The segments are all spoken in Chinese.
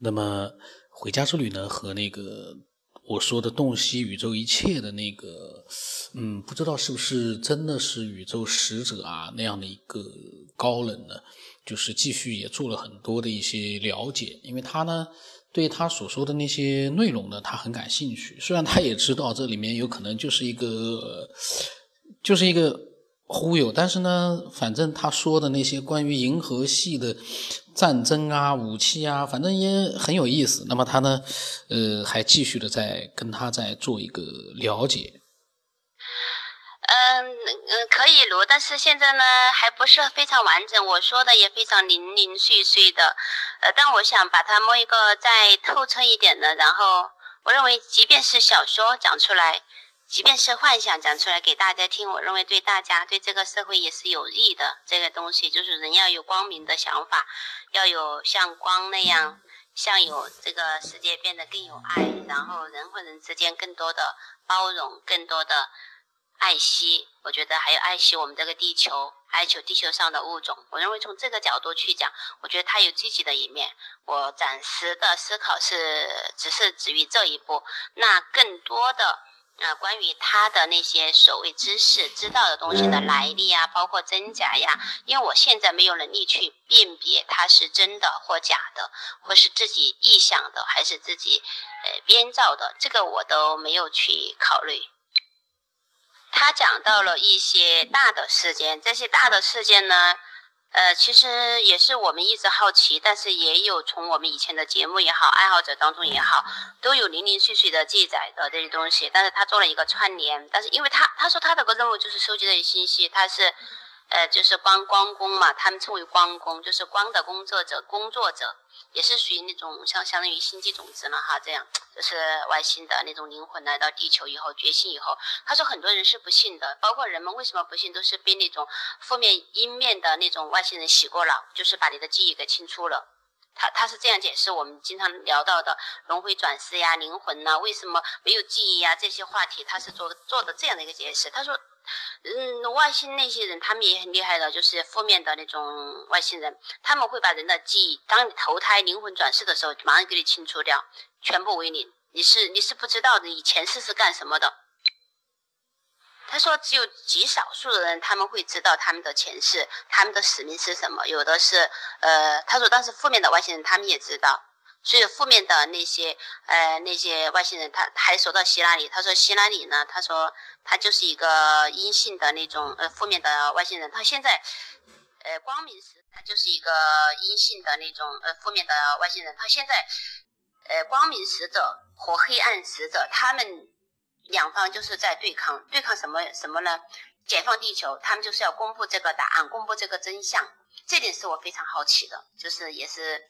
那么回家之旅呢，和那个我说的洞悉宇宙一切的那个，嗯，不知道是不是真的是宇宙使者啊那样的一个高人呢？就是继续也做了很多的一些了解，因为他呢对他所说的那些内容呢，他很感兴趣。虽然他也知道这里面有可能就是一个，就是一个。忽悠，但是呢，反正他说的那些关于银河系的战争啊、武器啊，反正也很有意思。那么他呢，呃，还继续的在跟他在做一个了解。嗯嗯，可以录，但是现在呢还不是非常完整，我说的也非常零零碎碎的。呃，但我想把它摸一个再透彻一点的，然后我认为，即便是小说讲出来。即便是幻想讲出来给大家听，我认为对大家、对这个社会也是有益的。这个东西就是人要有光明的想法，要有像光那样，像有这个世界变得更有爱，然后人和人之间更多的包容，更多的爱惜。我觉得还有爱惜我们这个地球，爱求地球上的物种。我认为从这个角度去讲，我觉得它有积极的一面。我暂时的思考是，只是止于这一步。那更多的。啊，关于他的那些所谓知识、知道的东西的来历啊，包括真假呀，因为我现在没有能力去辨别它是真的或假的，或是自己臆想的还是自己呃编造的，这个我都没有去考虑。他讲到了一些大的事件，这些大的事件呢？呃，其实也是我们一直好奇，但是也有从我们以前的节目也好，爱好者当中也好，都有零零碎碎的记载的这些东西。但是他做了一个串联，但是因为他他说他的个任务就是收集这些信息，他是呃就是光光工嘛，他们称为光工，就是光的工作者工作者。也是属于那种像相当于星际种子了哈，这样就是外星的那种灵魂来到地球以后觉醒以后，他说很多人是不信的，包括人们为什么不信，都是被那种负面阴面的那种外星人洗过脑，就是把你的记忆给清除了。他他是这样解释我们经常聊到的轮回转世呀、灵魂呐，为什么没有记忆呀这些话题，他是做做的这样的一个解释。他说。嗯，外星那些人，他们也很厉害的，就是负面的那种外星人，他们会把人的记忆，当你投胎灵魂转世的时候，马上给你清除掉，全部为零。你是你是不知道的，你前世是干什么的？他说，只有极少数的人他们会知道他们的前世，他们的使命是什么。有的是，呃，他说，当时负面的外星人他们也知道。所以负面的那些，呃，那些外星人，他还说到希拉里，他说希拉里呢，他说他就是一个阴性的那种，呃，负面的外星人。他现在，呃，光明时他就是一个阴性的那种，呃，负面的外星人。他现在，呃，光明使者和黑暗使者，他们两方就是在对抗，对抗什么什么呢？解放地球，他们就是要公布这个答案，公布这个真相。这点是我非常好奇的，就是也是。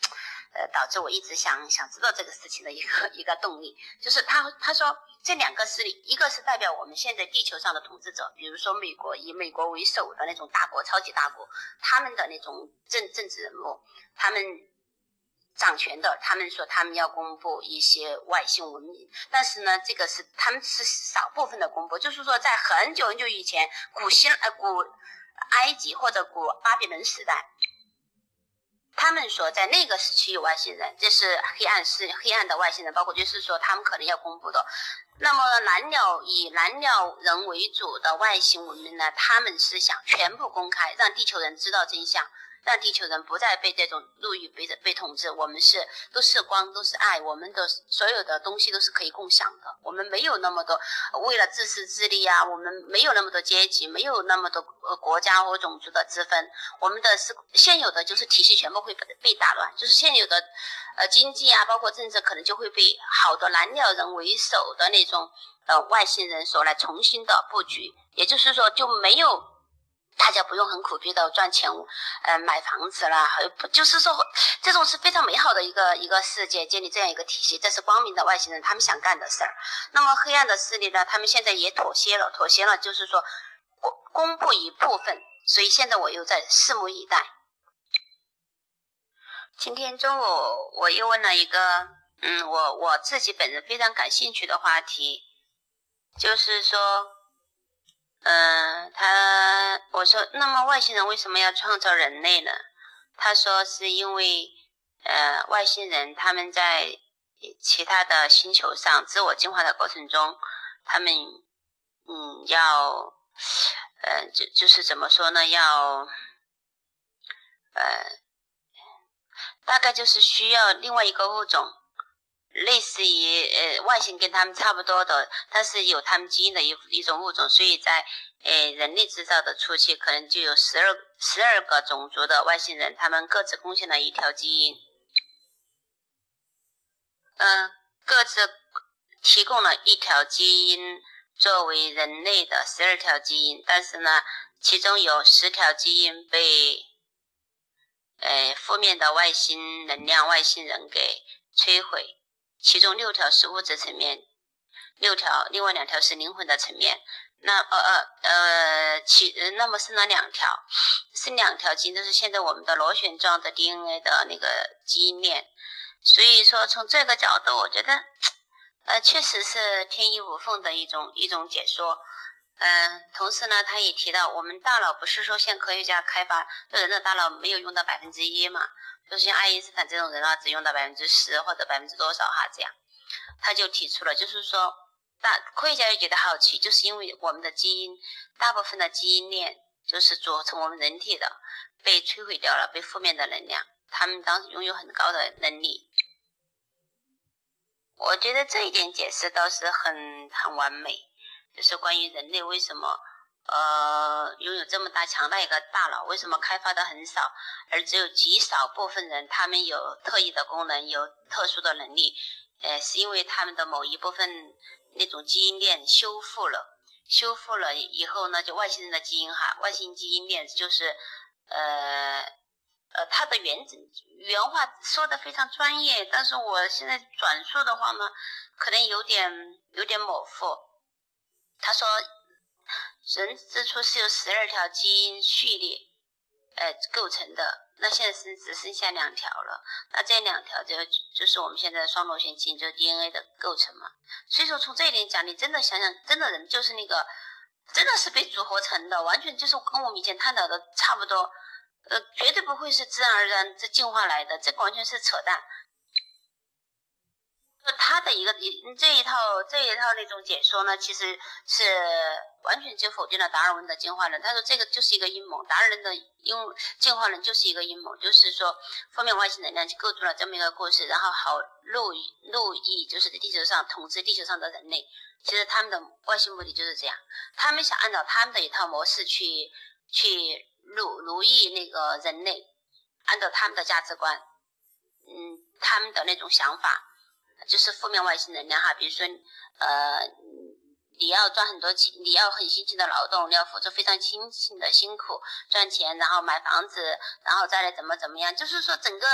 呃，导致我一直想想知道这个事情的一个一个动力，就是他他说这两个势力，一个是代表我们现在地球上的统治者，比如说美国以美国为首的那种大国、超级大国，他们的那种政政治人物，他们掌权的，他们说他们要公布一些外星文明，但是呢，这个是他们是少部分的公布，就是说在很久很久以前，古希呃古埃及或者古巴比伦时代。他们说，在那个时期有外星人，这是黑暗是黑暗的外星人，包括就是说他们可能要公布的。那么蓝鸟以蓝鸟人为主的外星文明呢，他们是想全部公开，让地球人知道真相。让地球人不再被这种路域被被统治，我们是都是光，都是爱，我们的所有的东西都是可以共享的。我们没有那么多为了自私自利啊，我们没有那么多阶级，没有那么多呃国家或种族的之分。我们的是现有的就是体系全部会被被打乱，就是现有的呃经济啊，包括政治可能就会被好多蓝鸟人为首的那种呃外星人所来重新的布局。也就是说就没有。大家不用很苦逼的赚钱，呃，买房子啦，还有不就是说，这种是非常美好的一个一个世界，建立这样一个体系，这是光明的外星人他们想干的事儿。那么黑暗的势力呢，他们现在也妥协了，妥协了，就是说公公布一部分。所以现在我又在拭目以待。今天中午我又问了一个，嗯，我我自己本人非常感兴趣的话题，就是说。嗯，他我说，那么外星人为什么要创造人类呢？他说是因为，呃，外星人他们在其他的星球上自我进化的过程中，他们嗯要呃就就是怎么说呢？要呃大概就是需要另外一个物种，类似于呃外形跟他们差不多的，但是有他们基因的一一种物种，所以在呃人类制造的初期，可能就有十二十二个种族的外星人，他们各自贡献了一条基因。嗯，各自提供了一条基因作为人类的十二条基因，但是呢，其中有十条基因被呃负面的外星能量外星人给摧毁，其中六条是物质层面，六条另外两条是灵魂的层面。那呃呃呃，其那么剩了两条，剩两条基因都是现在我们的螺旋状的 DNA 的那个基因链。所以说，从这个角度，我觉得，呃，确实是天衣无缝的一种一种解说。嗯，同时呢，他也提到，我们大脑不是说像科学家开发对人的大脑没有用到百分之一嘛，就是像爱因斯坦这种人啊，只用到百分之十或者百分之多少哈这样，他就提出了，就是说，大科学家也觉得好奇，就是因为我们的基因大部分的基因链就是组成我们人体的，被摧毁掉了，被负面的能量。他们当时拥有很高的能力，我觉得这一点解释倒是很很完美，就是关于人类为什么呃拥有这么大强大一个大脑，为什么开发的很少，而只有极少部分人他们有特异的功能，有特殊的能力，呃，是因为他们的某一部分那种基因链修复了，修复了以后呢，就外星人的基因哈，外星基因链就是呃。呃，它的原原话说的非常专业，但是我现在转述的话呢，可能有点有点模糊。他说，人之初是由十二条基因序列，呃构成的，那现在是只剩下两条了。那这两条就就是我们现在双螺旋基因，就是 DNA 的构成嘛。所以说从这一点讲，你真的想想，真的人就是那个，真的是被组合成的，完全就是跟我们以前探讨的差不多。呃，绝对不会是自然而然这进化来的，这完全是扯淡。那他的一个一这一套这一套那种解说呢，其实是完全就否定了达尔文的进化论。他说这个就是一个阴谋，达尔文的用进化论就是一个阴谋，就是说负面外星能量去构筑了这么一个故事，然后好路路易就是在地球上统治地球上的人类。其实他们的外星目的就是这样，他们想按照他们的一套模式去去。奴奴役那个人类，按照他们的价值观，嗯，他们的那种想法，就是负面外星能量哈。比如说，呃，你要赚很多钱，你要很辛勤的劳动，你要付出非常辛勤的辛苦赚钱，然后买房子，然后再来怎么怎么样，就是说整个。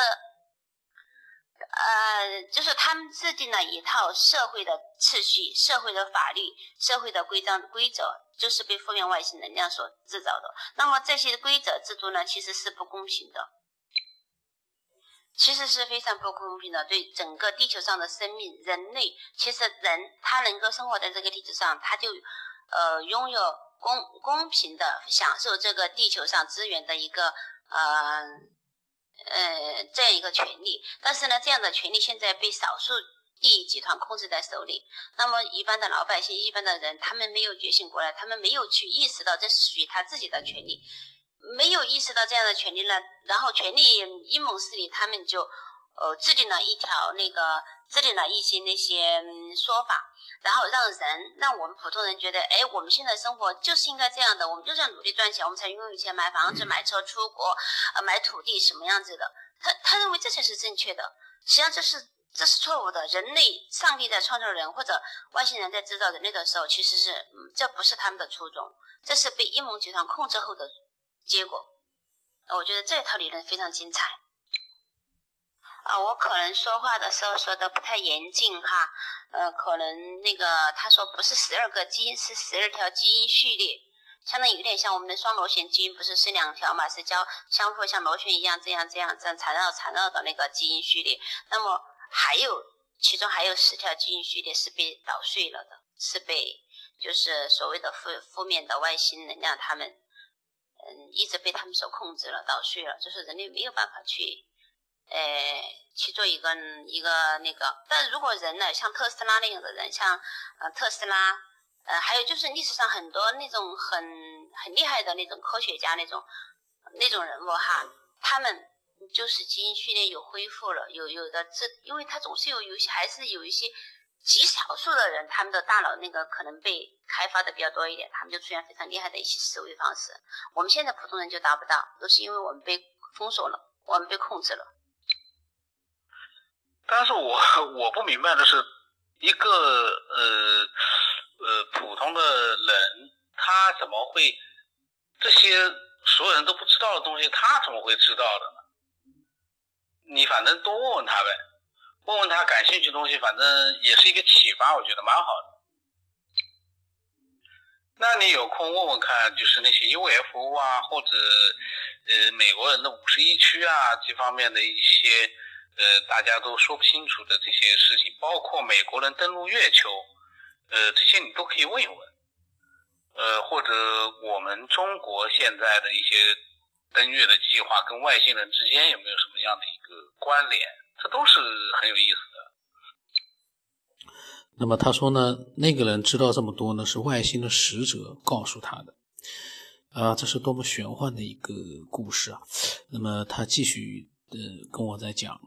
呃，就是他们制定了一套社会的秩序、社会的法律、社会的规章规则，就是被负面外星能量所制造的。那么这些规则制度呢，其实是不公平的，其实是非常不公平的。对整个地球上的生命，人类其实人他能够生活在这个地球上，他就呃拥有公公平的享受这个地球上资源的一个呃。呃，这样一个权利，但是呢，这样的权利现在被少数利益集团控制在手里。那么，一般的老百姓、一般的人，他们没有觉醒过来，他们没有去意识到这是属于他自己的权利，没有意识到这样的权利呢。然后，权力阴谋势力他们就呃制定了一条那个，制定了一些那些说法。然后让人让我们普通人觉得，哎，我们现在生活就是应该这样的，我们就是要努力赚钱，我们才拥有钱买房子、买车、出国，呃，买土地什么样子的？他他认为这才是正确的，实际上这是这是错误的。人类，上帝在创造人或者外星人在制造人类的时候，其实是这不是他们的初衷，这是被阴谋集团控制后的结果。我觉得这套理论非常精彩。啊，我可能说话的时候说的不太严谨哈，呃，可能那个他说不是十二个基因，是十二条基因序列，相当于有点像我们的双螺旋基因，不是是两条嘛，是交相互像螺旋一样这样这样这样缠绕缠绕的那个基因序列。那么还有其中还有十条基因序列是被捣碎了的，是被就是所谓的负负面的外星能量，他们嗯一直被他们所控制了，捣碎了，就是人类没有办法去。呃，去做一个一个那个。但如果人呢，像特斯拉那样的人，像呃特斯拉，呃，还有就是历史上很多那种很很厉害的那种科学家那种那种人物哈，他们就是基因序列有恢复了，有有的这，因为他总是有有些还是有一些极少数的人，他们的大脑那个可能被开发的比较多一点，他们就出现非常厉害的一些思维方式。我们现在普通人就达不到，都是因为我们被封锁了，我们被控制了。但是我我不明白的是，一个呃呃普通的人，他怎么会这些所有人都不知道的东西，他怎么会知道的呢？你反正多问问他呗，问问他感兴趣的东西，反正也是一个启发，我觉得蛮好的。那你有空问问看，就是那些 UFO 啊，或者呃美国人的五十一区啊这方面的一些。呃，大家都说不清楚的这些事情，包括美国人登陆月球，呃，这些你都可以问一问。呃，或者我们中国现在的一些登月的计划跟外星人之间有没有什么样的一个关联？这都是很有意思的。那么他说呢，那个人知道这么多呢，是外星的使者告诉他的。啊，这是多么玄幻的一个故事啊！那么他继续呃跟我在讲。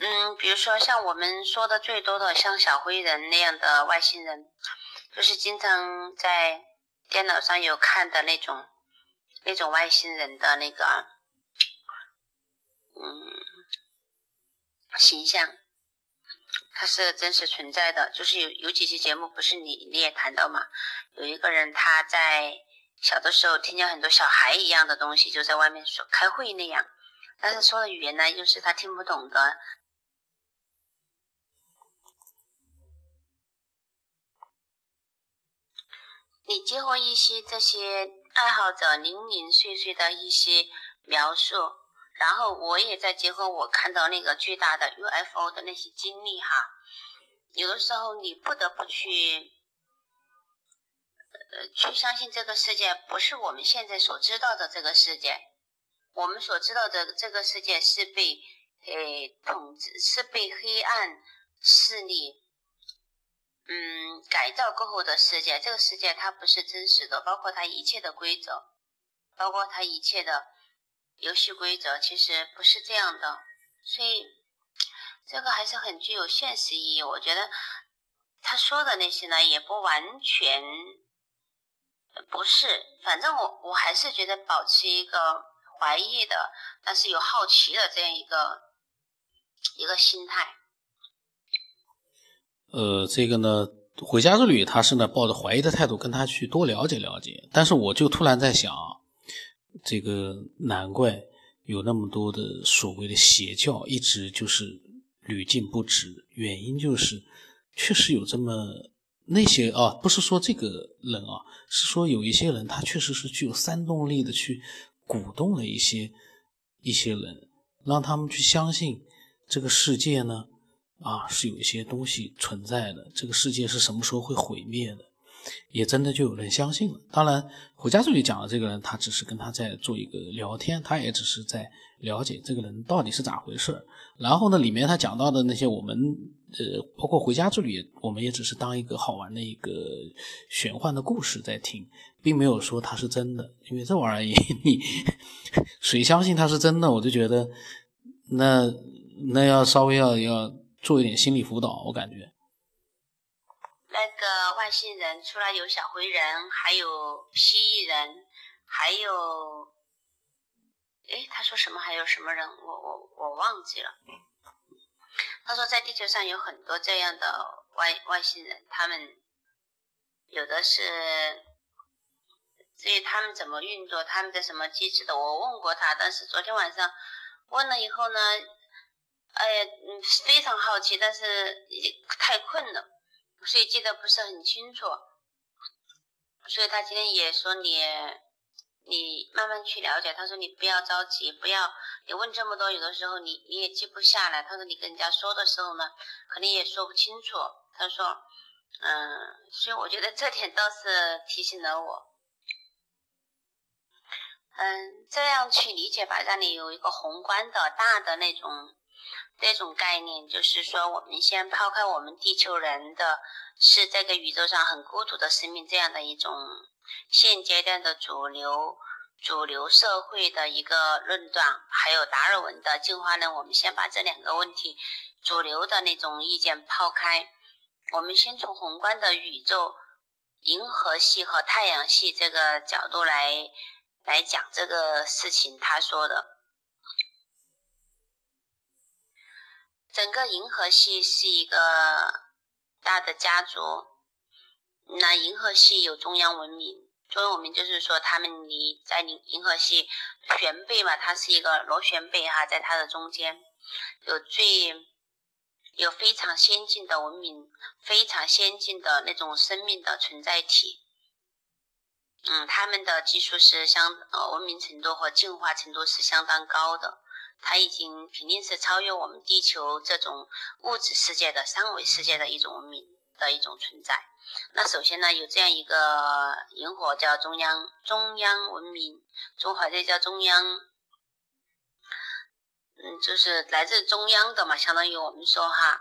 嗯，比如说像我们说的最多的像小灰人那样的外星人，就是经常在电脑上有看的那种那种外星人的那个嗯形象，它是真实存在的。就是有有几期节目不是你你也谈到嘛，有一个人他在小的时候听见很多小孩一样的东西，就在外面说开会那样，但是说的语言呢又是他听不懂的。你结合一些这些爱好者零零碎碎的一些描述，然后我也在结合我看到那个巨大的 UFO 的那些经历哈，有的时候你不得不去，呃，去相信这个世界不是我们现在所知道的这个世界，我们所知道的这个世界是被呃统治，是被黑暗势力。嗯，改造过后的世界，这个世界它不是真实的，包括它一切的规则，包括它一切的游戏规则，其实不是这样的。所以这个还是很具有现实意义。我觉得他说的那些呢，也不完全不是。反正我我还是觉得保持一个怀疑的，但是有好奇的这样一个一个心态。呃，这个呢，回家之旅，他是呢抱着怀疑的态度跟他去多了解了解。但是我就突然在想，这个难怪有那么多的所谓的邪教一直就是屡禁不止，原因就是确实有这么那些啊，不是说这个人啊，是说有一些人他确实是具有煽动力的去鼓动了一些一些人，让他们去相信这个世界呢。啊，是有一些东西存在的。这个世界是什么时候会毁灭的？也真的就有人相信了。当然，回家助理讲的这个人，他只是跟他在做一个聊天，他也只是在了解这个人到底是咋回事然后呢，里面他讲到的那些，我们呃，包括回家之旅，我们也只是当一个好玩的一个玄幻的故事在听，并没有说它是真的。因为这玩意儿，你谁相信它是真的？我就觉得，那那要稍微要要。做一点心理辅导，我感觉。那个外星人除了有小灰人，还有蜥蜴人，还有，哎，他说什么？还有什么人？我我我忘记了。他说在地球上有很多这样的外外星人，他们有的是，至于他们怎么运作，他们的什么机制的，我问过他，但是昨天晚上问了以后呢？哎呀，嗯，非常好奇，但是也太困了，所以记得不是很清楚。所以他今天也说你，你慢慢去了解。他说你不要着急，不要你问这么多，有的时候你你也记不下来。他说你跟人家说的时候呢，可能也说不清楚。他说，嗯，所以我觉得这点倒是提醒了我。嗯，这样去理解吧，让你有一个宏观的大的那种这种概念，就是说，我们先抛开我们地球人的是这个宇宙上很孤独的生命这样的一种现阶段的主流主流社会的一个论断，还有达尔文的进化论，我们先把这两个问题主流的那种意见抛开，我们先从宏观的宇宙银河系和太阳系这个角度来。来讲这个事情，他说的，整个银河系是一个大的家族。那银河系有中央文明，中央文明就是说他们离在银银河系旋背嘛，它是一个螺旋背哈，在它的中间有最有非常先进的文明，非常先进的那种生命的存在体。嗯，他们的技术是相呃文明程度和进化程度是相当高的，它已经肯定是超越我们地球这种物质世界的三维世界的一种文明的一种存在。那首先呢，有这样一个萤火叫中央中央文明，中华这叫中央，嗯，就是来自中央的嘛，相当于我们说哈。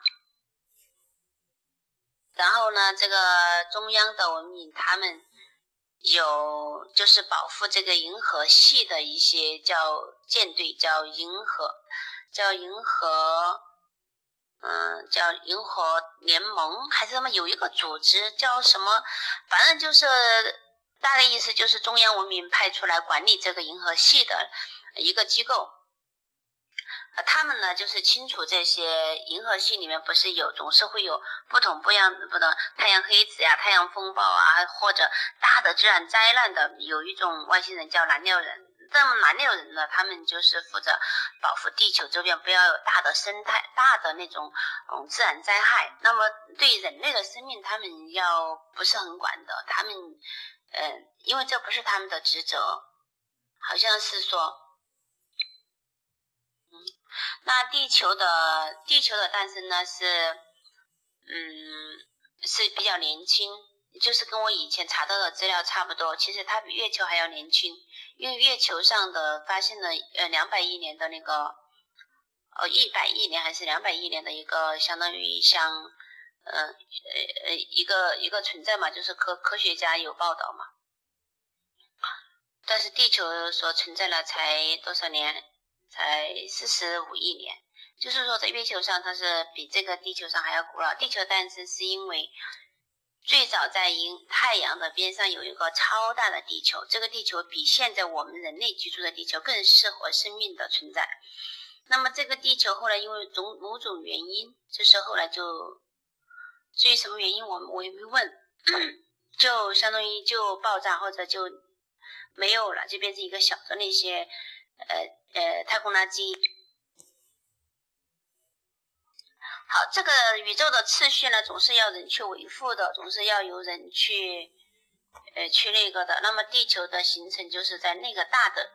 然后呢，这个中央的文明，他们。有就是保护这个银河系的一些叫舰队，叫银河，叫银河，嗯，叫银河联盟还是什么？有一个组织叫什么？反正就是大概意思就是中央文明派出来管理这个银河系的一个机构。他们呢，就是清楚这些银河系里面不是有，总是会有不同不一样不同太阳黑子呀、太阳风暴啊，或者大的自然灾难的。有一种外星人叫蓝鸟人，这么蓝鸟人呢，他们就是负责保护地球周边不要有大的生态、大的那种嗯自然灾害。那么对人类的生命，他们要不是很管的，他们嗯，因为这不是他们的职责，好像是说。那地球的地球的诞生呢是，嗯，是比较年轻，就是跟我以前查到的资料差不多。其实它比月球还要年轻，因为月球上的发现了呃两百亿年的那个，呃一百亿年还是两百亿年的一个相当于像，呃呃呃一个一个存在嘛，就是科科学家有报道嘛。但是地球所存在了才多少年？才四十五亿年，就是说在月球上它是比这个地球上还要古老。地球诞生是因为最早在银太阳的边上有一个超大的地球，这个地球比现在我们人类居住的地球更适合生命的存在。那么这个地球后来因为种某种原因，就是后来就至于什么原因我我也没问，就相当于就爆炸或者就没有了，就变成一个小的那些呃。呃，太空垃圾。好，这个宇宙的次序呢，总是要人去维护的，总是要有人去，呃，去那个的。那么地球的形成，就是在那个大的、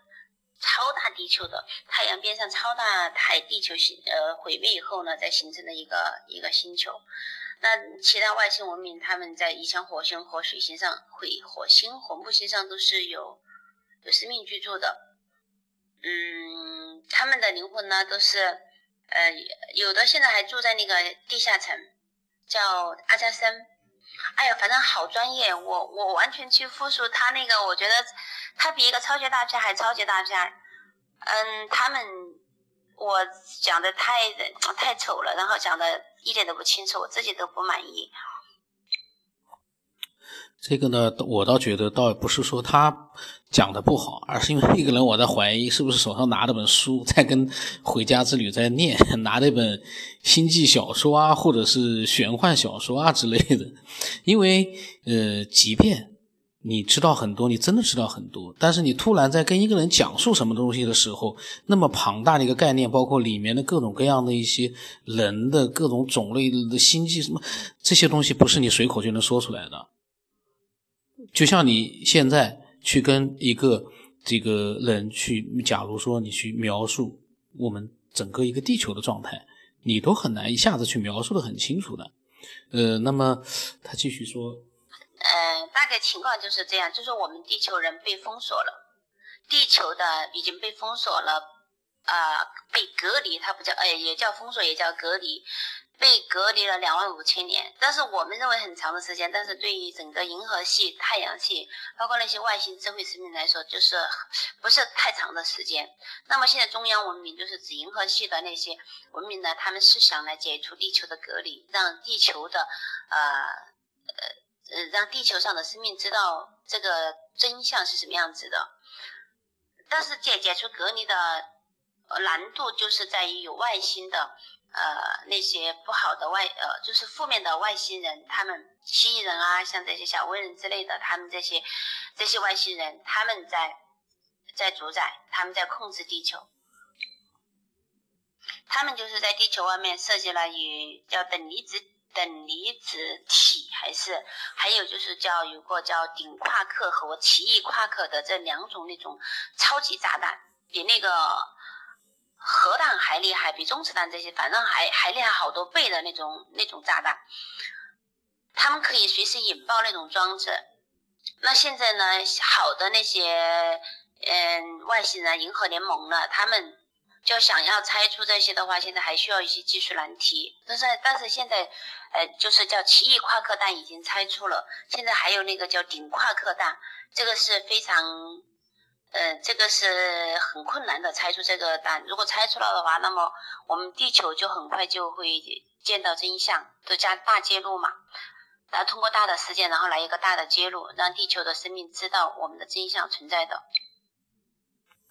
超大地球的太阳边上，超大太地球形呃毁灭以后呢，再形成的一个一个星球。那其他外星文明，他们在以前火星和水星上，火火星和木星上都是有有生命居住的。嗯，他们的灵魂呢，都是，呃，有的现在还住在那个地下层，叫阿加森。哎呀，反正好专业，我我完全去复述他那个，我觉得他比一个超级大片还超级大片。嗯，他们我讲的太太丑了，然后讲的一点都不清楚，我自己都不满意。这个呢，我倒觉得倒不是说他讲的不好，而是因为那个人我在怀疑是不是手上拿着本书在跟《回家之旅》在念，拿那本星际小说啊，或者是玄幻小说啊之类的。因为呃，即便你知道很多，你真的知道很多，但是你突然在跟一个人讲述什么东西的时候，那么庞大的一个概念，包括里面的各种各样的一些人的各种种类的星际什么这些东西，不是你随口就能说出来的。就像你现在去跟一个这个人去，假如说你去描述我们整个一个地球的状态，你都很难一下子去描述的很清楚的。呃，那么他继续说，呃，大概情况就是这样，就是我们地球人被封锁了，地球的已经被封锁了，啊，被隔离，它不叫，哎，也叫封锁，也叫隔离。被隔离了两万五千年，但是我们认为很长的时间，但是对于整个银河系、太阳系，包括那些外星智慧生命来说，就是不是太长的时间。那么现在中央文明就是指银河系的那些文明呢，他们是想来解除地球的隔离，让地球的呃呃呃，让地球上的生命知道这个真相是什么样子的。但是解解除隔离的难度就是在于有外星的。呃，那些不好的外呃，就是负面的外星人，他们蜥蜴人啊，像这些小灰人之类的，他们这些这些外星人，他们在在主宰，他们在控制地球，他们就是在地球外面设计了与叫等离子等离子体，还是还有就是叫有个叫顶夸克和奇异夸克的这两种那种超级炸弹，比那个。核弹还厉害，比中子弹这些，反正还还厉害好多倍的那种那种炸弹，他们可以随时引爆那种装置。那现在呢，好的那些嗯外星人、银河联盟呢，他们就想要拆出这些的话，现在还需要一些技术难题。但是但是现在，呃，就是叫奇异夸克弹已经拆出了，现在还有那个叫顶夸克弹，这个是非常。嗯，这个是很困难的拆出这个弹。如果拆出了的话，那么我们地球就很快就会见到真相，都加大揭露嘛。然后通过大的事件，然后来一个大的揭露，让地球的生命知道我们的真相存在的，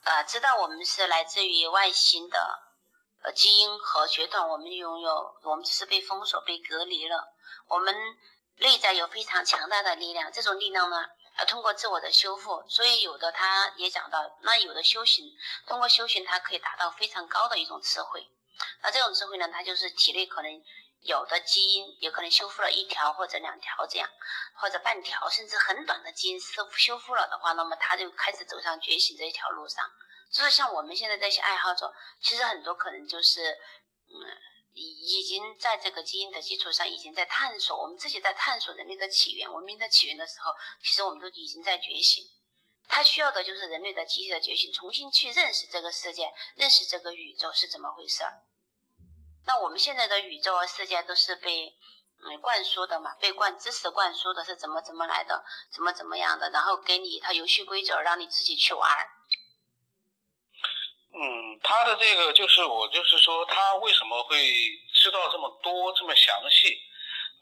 呃，知道我们是来自于外星的呃基因和血统，我们拥有，我们只是被封锁、被隔离了。我们内在有非常强大的力量，这种力量呢？要通过自我的修复，所以有的他也讲到，那有的修行，通过修行，他可以达到非常高的一种智慧。那这种智慧呢，它就是体内可能有的基因，也可能修复了一条或者两条这样，或者半条，甚至很短的基因修修复了的话，那么他就开始走上觉醒这一条路上。就是像我们现在这些爱好者，其实很多可能就是，嗯。已经在这个基因的基础上，已经在探索我们自己在探索人类的起源、文明的起源的时候，其实我们都已经在觉醒。他需要的就是人类的集体的觉醒，重新去认识这个世界，认识这个宇宙是怎么回事。那我们现在的宇宙和世界都是被嗯灌输的嘛，被灌知识灌输的是怎么怎么来的，怎么怎么样的，然后给你一套游戏规则，让你自己去玩。嗯，他的这个就是我就是说，他为什么会知道这么多这么详细？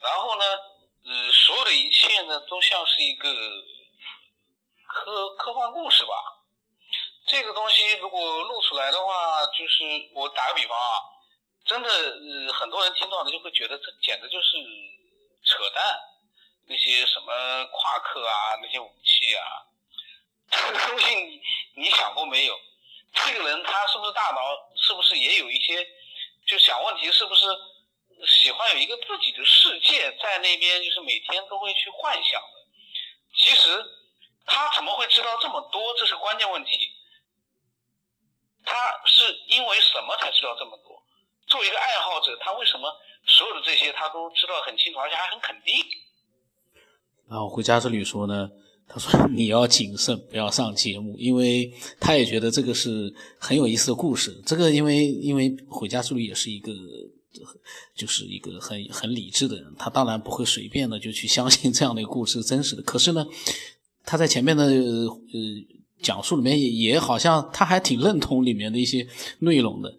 然后呢，呃，所有的一切呢，都像是一个科科幻故事吧。这个东西如果录出来的话，就是我打个比方啊，真的，呃，很多人听到的就会觉得这简直就是扯淡。那些什么夸克啊，那些武器啊，这个东西你你想过没有？这个人他是不是大脑是不是也有一些，就想问题是不是喜欢有一个自己的世界在那边，就是每天都会去幻想。其实他怎么会知道这么多？这是关键问题。他是因为什么才知道这么多？作为一个爱好者，他为什么所有的这些他都知道很清楚，而且还很肯定？然后回家之旅说呢？他说：“你要谨慎，不要上节目，因为他也觉得这个是很有意思的故事。这个因为因为回家之旅也是一个，就是一个很很理智的人，他当然不会随便的就去相信这样的一个故事真实的。可是呢，他在前面的呃讲述里面也也好像他还挺认同里面的一些内容的。”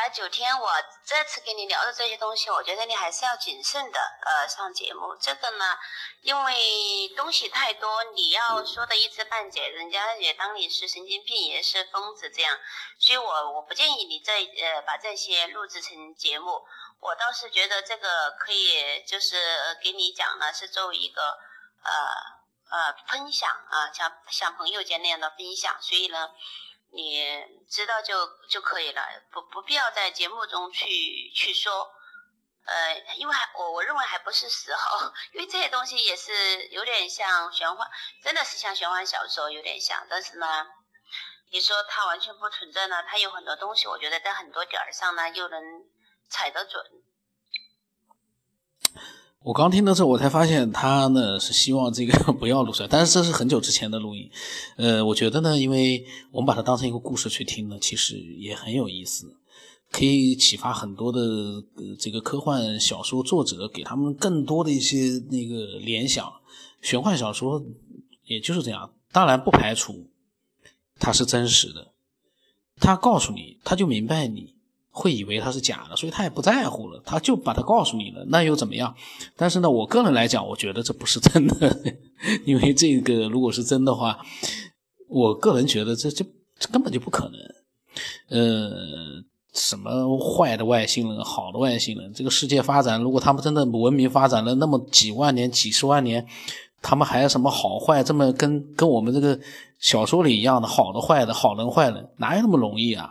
哎，九天，我这次跟你聊的这些东西，我觉得你还是要谨慎的，呃，上节目。这个呢，因为东西太多，你要说的一知半解，人家也当你是神经病，也是疯子这样。所以我我不建议你这呃把这些录制成节目。我倒是觉得这个可以，就是给你讲呢，是作为一个呃呃分享啊，像像朋友间那样的分享。所以呢。你知道就就可以了，不不必要在节目中去去说，呃，因为还我我认为还不是时候，因为这些东西也是有点像玄幻，真的是像玄幻小说有点像，但是呢，你说它完全不存在呢，它有很多东西，我觉得在很多点儿上呢又能踩得准。我刚听到这，我才发现他呢是希望这个 不要录出来，但是这是很久之前的录音。呃，我觉得呢，因为我们把它当成一个故事去听呢，其实也很有意思，可以启发很多的这个科幻小说作者，给他们更多的一些那个联想。玄幻小说也就是这样，当然不排除它是真实的，他告诉你，他就明白你。会以为它是假的，所以他也不在乎了，他就把它告诉你了，那又怎么样？但是呢，我个人来讲，我觉得这不是真的，因为这个如果是真的话，我个人觉得这这根本就不可能。呃，什么坏的外星人，好的外星人，这个世界发展，如果他们真的文明发展了那么几万年、几十万年，他们还有什么好坏？这么跟跟我们这个小说里一样的好的、坏的、好人、坏人，哪有那么容易啊？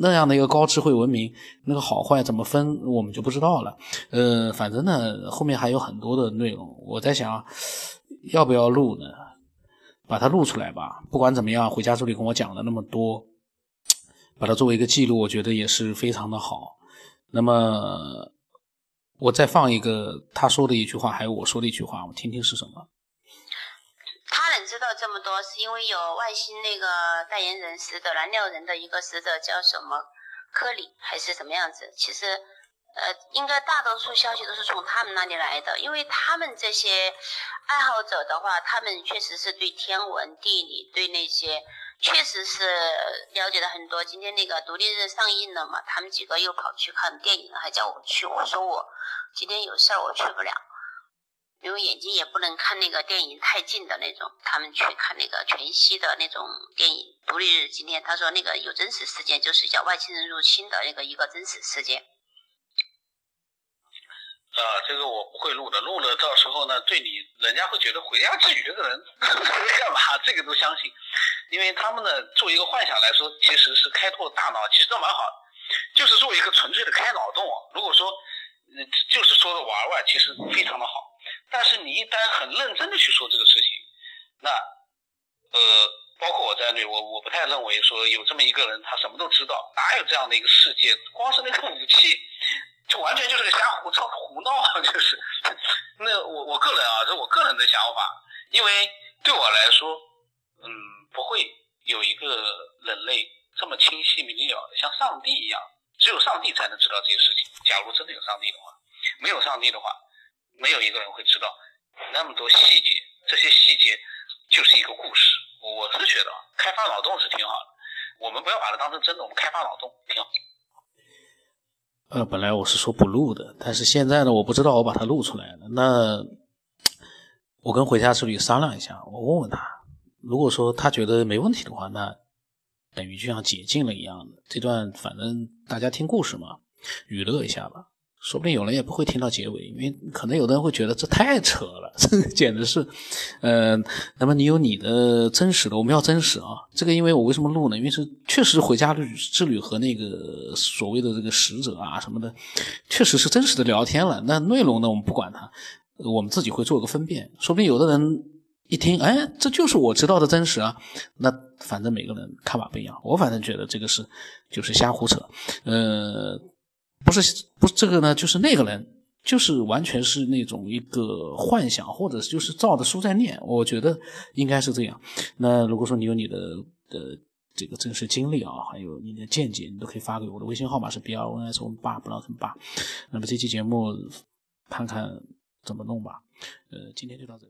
那样的一个高智慧文明，那个好坏怎么分，我们就不知道了。呃，反正呢，后面还有很多的内容，我在想，要不要录呢？把它录出来吧。不管怎么样，回家助理跟我讲了那么多，把它作为一个记录，我觉得也是非常的好。那么，我再放一个他说的一句话，还有我说的一句话，我听听是什么。他能知道这么多，是因为有外星那个代言人使者，蓝料人的一个使者叫什么科里还是什么样子？其实，呃，应该大多数消息都是从他们那里来的，因为他们这些爱好者的话，他们确实是对天文、地理、对那些确实是了解的很多。今天那个独立日上映了嘛，他们几个又跑去看电影，还叫我去，我说我今天有事儿，我去不了。因为眼睛也不能看那个电影太近的那种，他们去看那个全息的那种电影。独立日今天他说那个有真实事件，就是叫外星人入侵的那个一个真实事件。啊，这个我不会录的，录了到时候呢，对你人家会觉得回家之旅这个人 干嘛？这个都相信，因为他们呢，做一个幻想来说，其实是开拓大脑，其实都蛮好，就是做一个纯粹的开脑洞。如果说，就是说着玩玩，其实非常的好。但是你一旦很认真的去说这个事情，那，呃，包括我在内，我我不太认为说有这么一个人，他什么都知道，哪有这样的一个世界？光是那个武器，就完全就是个瞎胡操胡闹，就是。那我我个人啊，这我个人的想法，因为对我来说，嗯，不会有一个人类这么清晰明了的，像上帝一样，只有上帝才能知道这些事情。假如真的有上帝的话，没有上帝的话。没有一个人会知道那么多细节，这些细节就是一个故事。我是觉得开发脑洞是挺好的，我们不要把它当成真的，我们开发脑洞挺好。呃，本来我是说不录的，但是现在呢，我不知道我把它录出来了。那我跟回家之旅商量一下，我问问他，如果说他觉得没问题的话，那等于就像解禁了一样的。这段反正大家听故事嘛，娱乐一下吧。说不定有人也不会听到结尾，因为可能有的人会觉得这太扯了，这简直是，呃，那么你有你的真实的，我们要真实啊。这个因为我为什么录呢？因为是确实回家旅之旅和那个所谓的这个使者啊什么的，确实是真实的聊天了。那内容呢，我们不管它，我们自己会做个分辨。说不定有的人一听，哎，这就是我知道的真实啊。那反正每个人看法不一样，我反正觉得这个是就是瞎胡扯，呃。不是不是这个呢，就是那个人，就是完全是那种一个幻想，或者就是照着书在念。我觉得应该是这样。那如果说你有你的的这个真实经历啊，还有你的见解，你都可以发给我的微信号码是 b r n s o 八不老成八。那么这期节目看看怎么弄吧。呃，今天就到这。